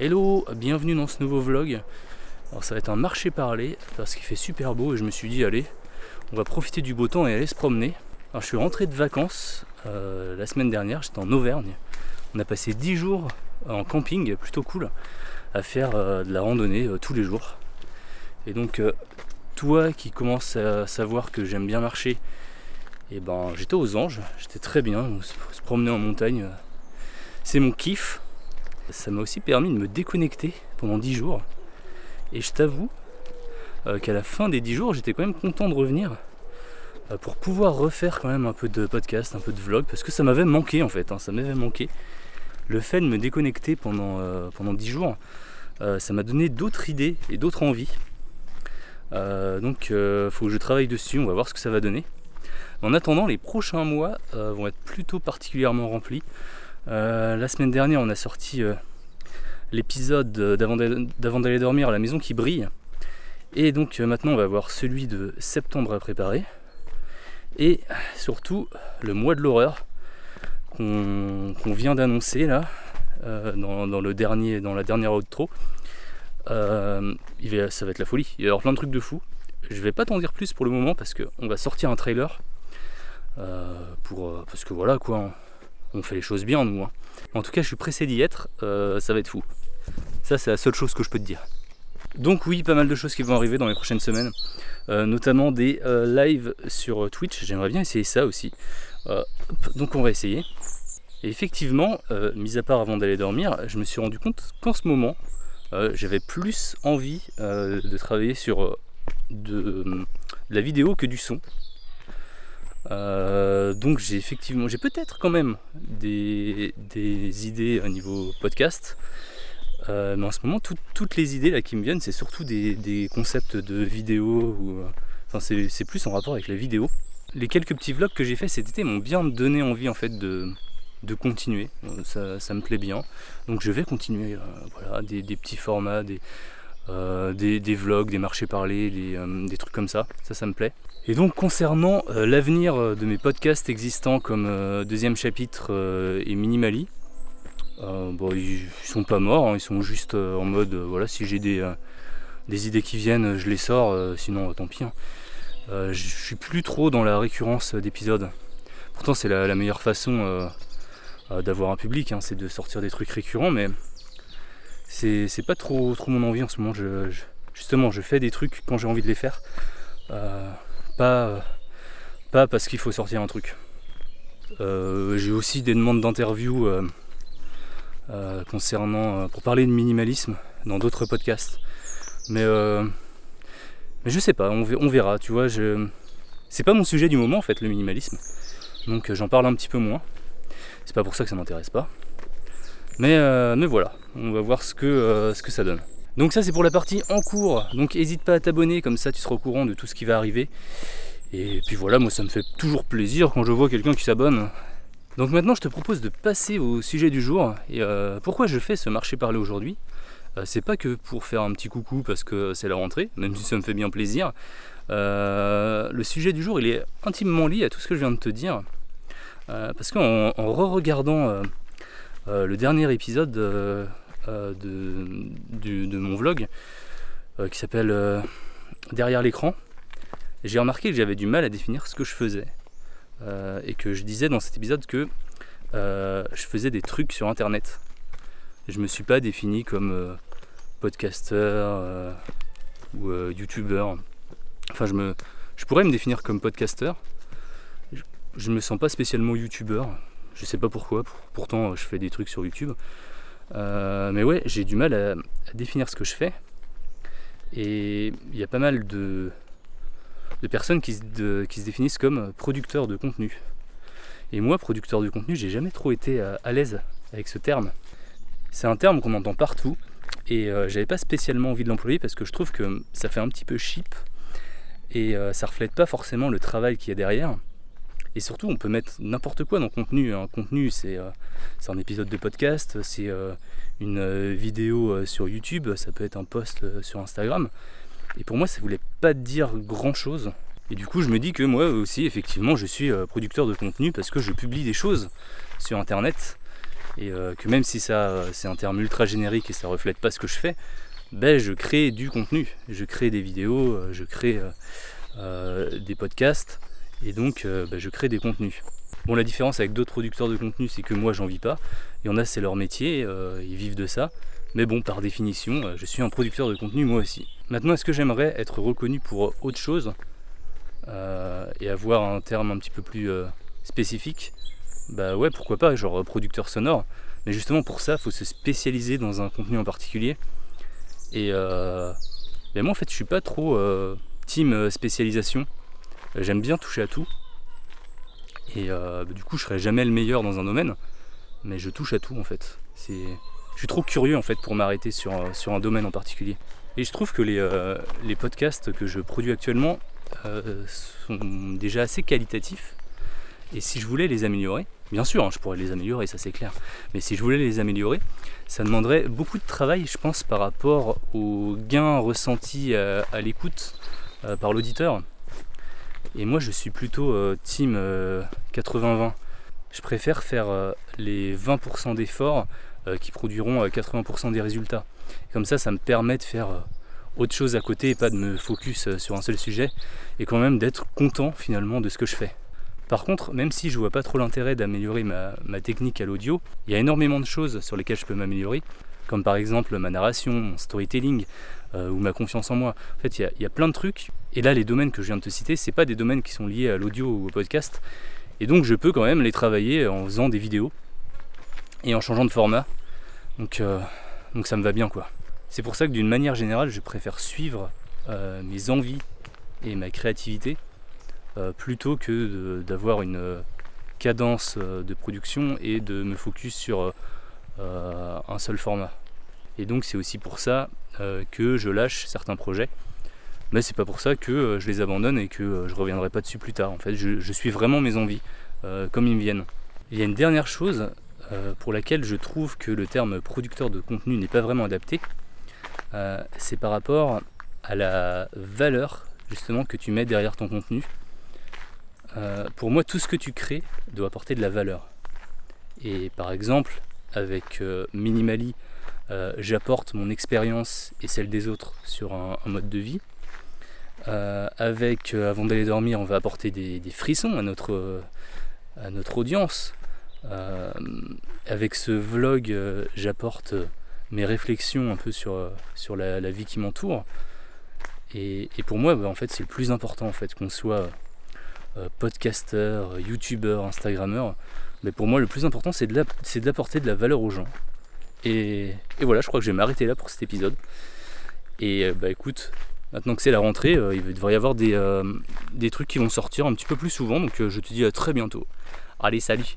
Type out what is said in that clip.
Hello, bienvenue dans ce nouveau vlog. Alors ça va être un marché parler parce qu'il fait super beau et je me suis dit allez, on va profiter du beau temps et aller se promener. Alors je suis rentré de vacances euh, la semaine dernière, j'étais en Auvergne. On a passé 10 jours en camping, plutôt cool, à faire euh, de la randonnée euh, tous les jours. Et donc toi qui commences à savoir que j'aime bien marcher, et eh ben j'étais aux anges, j'étais très bien, se promener en montagne, c'est mon kiff. Ça m'a aussi permis de me déconnecter pendant 10 jours. Et je t'avoue euh, qu'à la fin des 10 jours, j'étais quand même content de revenir euh, pour pouvoir refaire quand même un peu de podcast, un peu de vlog, parce que ça m'avait manqué en fait, hein, ça m'avait manqué. Le fait de me déconnecter pendant, euh, pendant 10 jours, ça m'a donné d'autres idées et d'autres envies. donc il faut que je travaille dessus, on va voir ce que ça va donner. En attendant, les prochains mois vont être plutôt particulièrement remplis. Euh, la semaine dernière, on a sorti euh, l'épisode d'avant d'aller dormir, La maison qui brille. Et donc euh, maintenant, on va voir celui de septembre à préparer. Et surtout, le mois de l'horreur qu'on vient d'annoncer là, dans, le dernier, dans la dernière outro. Il ça va être la folie. Il va y avoir plein de trucs de fou. Je vais pas t'en dire plus pour le moment parce qu'on va sortir un trailer. pour, parce que voilà quoi on fait les choses bien nous. Hein. En tout cas, je suis pressé d'y être, euh, ça va être fou. Ça, c'est la seule chose que je peux te dire. Donc oui, pas mal de choses qui vont arriver dans les prochaines semaines, euh, notamment des euh, lives sur Twitch. J'aimerais bien essayer ça aussi. donc on va essayer. Et effectivement, mis à part avant d'aller dormir, je me suis rendu compte qu'en ce moment, j'avais plus envie de travailler sur de, la vidéo que du son. Euh, donc j'ai effectivement, j'ai peut-être quand même des, idées à niveau podcast. Euh, mais en ce moment, toutes les idées là qui me viennent, c'est surtout des, concepts de vidéo. Ou, enfin, c'est plus en rapport avec la vidéo. Les quelques petits vlogs que j'ai fait cet été m'ont bien donné envie en fait de, de continuer. Ça, me plaît bien. Donc je vais continuer. Euh, voilà, des, petits formats, des, des, vlogs, des marchés parlés, des, trucs comme ça. Ça, ça me plaît. Et donc concernant euh, l'avenir euh, de mes podcasts existants comme euh, deuxième chapitre et Minimali, bon, ils, sont pas morts, hein, ils sont juste en mode voilà si j'ai des, idées qui viennent je les sors, sinon tant pis. Hein. je suis plus trop dans la récurrence d'épisodes. Pourtant c'est la, meilleure façon d'avoir un public, hein, c'est de sortir des trucs récurrents, mais c'est pas trop, trop mon envie en ce moment. justement je fais des trucs quand j'ai envie de les faire pas, pas parce qu'il faut sortir un truc. Euh, j'ai aussi des demandes d'interview euh, euh, concernant pour parler de minimalisme dans d'autres podcasts. Mais, mais je sais pas, on, verra, tu vois, c'est pas mon sujet du moment en fait le minimalisme. Donc j'en parle un petit peu moins. C'est pas pour ça que ça m'intéresse pas. Mais, mais voilà, on va voir ce que, ce que ça donne. Donc ça c'est pour la partie en cours. Donc n'hésite pas à t'abonner, comme ça tu seras au courant de tout ce qui va arriver. Et puis voilà, moi ça me fait toujours plaisir quand je vois quelqu'un qui s'abonne. Donc maintenant je te propose de passer au sujet du jour. Et euh, pourquoi je fais ce marché parler aujourd'hui? Euh, C'est pas que pour faire un petit coucou parce que c'est la rentrée, même si ça me fait bien plaisir. Euh, le sujet du jour il est intimement lié à tout ce que je viens de te dire. parce qu'en re-regardant le dernier épisode euh, de, mon vlog euh, qui s'appelle euh, Derrière l'écran, j'ai remarqué que j'avais du mal à définir ce que je faisais. et que je disais dans cet épisode que je faisais des trucs sur internet. Je me suis pas défini comme podcasteur ou youtubeur. Enfin, je, me, je pourrais me définir comme podcasteur. Je, je me sens pas spécialement youtubeur. Je sais pas pourquoi. Pourtant, je fais des trucs sur YouTube. Euh, mais ouais, j'ai du mal à, définir ce que je fais. Et il y a pas mal de, personnes qui se, définissent comme producteurs de contenu. Et moi, producteur de contenu, j'ai jamais trop été à, l'aise avec ce terme. C'est un terme qu'on entend partout et euh, j'avais pas spécialement envie de l'employer parce que je trouve que ça fait un petit peu cheap et euh, ça reflète pas forcément le travail qu'il y a derrière. Et surtout, on peut mettre n'importe quoi dans le contenu. Un contenu, euh, c'est un épisode de podcast, c'est euh, une euh, vidéo sur YouTube, ça peut être un post sur Instagram. Et pour moi, ça voulait pas dire grand chose. Et du coup, je me dis que moi aussi, effectivement, je suis producteur de contenu parce que je publie des choses sur Internet. Et que même si ça c'est un terme ultra générique et ça reflète pas ce que je fais, ben, je crée du contenu. Je crée des vidéos, je crée des podcasts et donc ben, je crée des contenus. Bon, la différence avec d'autres producteurs de contenu, c'est que moi, j'en vis pas. Il y en a, c'est leur métier, euh, ils vivent de ça. Mais bon, par définition, euh, je suis un producteur de contenu moi aussi. Maintenant, est-ce que j'aimerais être reconnu pour autre chose euh, et avoir un terme un petit peu plus spécifique? Bah ouais, pourquoi pas, genre producteur sonore. Mais justement, pour ça, il faut se spécialiser dans un contenu en particulier. Et ben moi, en fait, je suis pas trop team spécialisation. J'aime bien toucher à tout. Et euh, du coup, je serai jamais le meilleur dans un domaine, mais je touche à tout en fait. C'est, je suis trop curieux en fait pour m'arrêter sur, euh, sur un domaine en particulier. Et je trouve que les, euh, les podcasts que je produis actuellement sont déjà assez qualitatifs. Et si je voulais les améliorer, bien sûr, hein, je pourrais les améliorer, ça c'est clair. Mais si je voulais les améliorer, ça demanderait beaucoup de travail, je pense, par rapport aux gains ressentis à l'écoute par l'auditeur. Et moi, je suis plutôt euh, team 80-20. Euh, je préfère faire euh, les 20% d'efforts qui produiront 80% des résultats. comme ça, ça me permet de faire autre chose à côté et pas de me focus sur un seul sujet et quand même d'être content finalement de ce que je fais. Par contre, même si je vois pas trop l'intérêt d'améliorer ma, technique à l'audio, il y a énormément de choses sur lesquelles je peux m'améliorer, comme par exemple ma narration, mon storytelling ou ma confiance en moi. En fait, il y, a plein de trucs et là, les domaines que je viens de te citer, ce pas des domaines qui sont liés à l'audio ou au podcast. Et donc, je peux quand même les travailler en faisant des vidéos et en changeant de format. Donc, euh, donc ça me va bien, quoi. C'est pour ça que d'une manière générale, je préfère suivre euh, mes envies et ma créativité euh, plutôt que d'avoir une cadence de production et de me focus sur un seul format. Et donc, c'est aussi pour ça que je lâche certains projets mais c'est pas pour ça que euh, je les abandonne et que euh, je reviendrai pas dessus plus tard. En fait, je, suis vraiment mes envies, euh, comme ils me viennent. Il y a une dernière chose pour laquelle je trouve que le terme producteur de contenu n'est pas vraiment adapté. c'est par rapport à la valeur justement que tu mets derrière ton contenu. pour moi, tout ce que tu crées doit apporter de la valeur. Et par exemple, avec Minimali, j'apporte mon expérience et celle des autres sur un mode de vie. Euh, avec, euh, avant d'aller dormir, on va apporter des, frissons à notre, euh, à notre audience. avec ce vlog, j'apporte mes réflexions un peu sur, sur la, vie qui m'entoure. Et, pour moi, bah, en fait, c'est le plus important, en fait, qu'on soit podcasteur, youtubeur, instagrammeur. Mais pour moi, le plus important, c'est d'apporter de, la valeur aux gens. Et, voilà, je crois que je vais m'arrêter là pour cet épisode. Et bah écoute, Maintenant que c'est la rentrée, euh, il devrait y avoir des, euh, des, trucs qui vont sortir un petit peu plus souvent. Donc euh, je te dis à très bientôt. Allez, salut